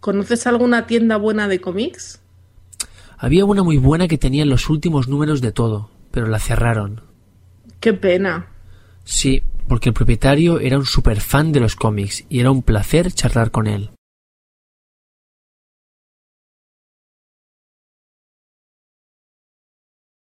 ¿Conoces alguna tienda buena de cómics? Había una muy buena que tenía los últimos números de todo, pero la cerraron. Qué pena. Sí, porque el propietario era un super fan de los cómics y era un placer charlar con él.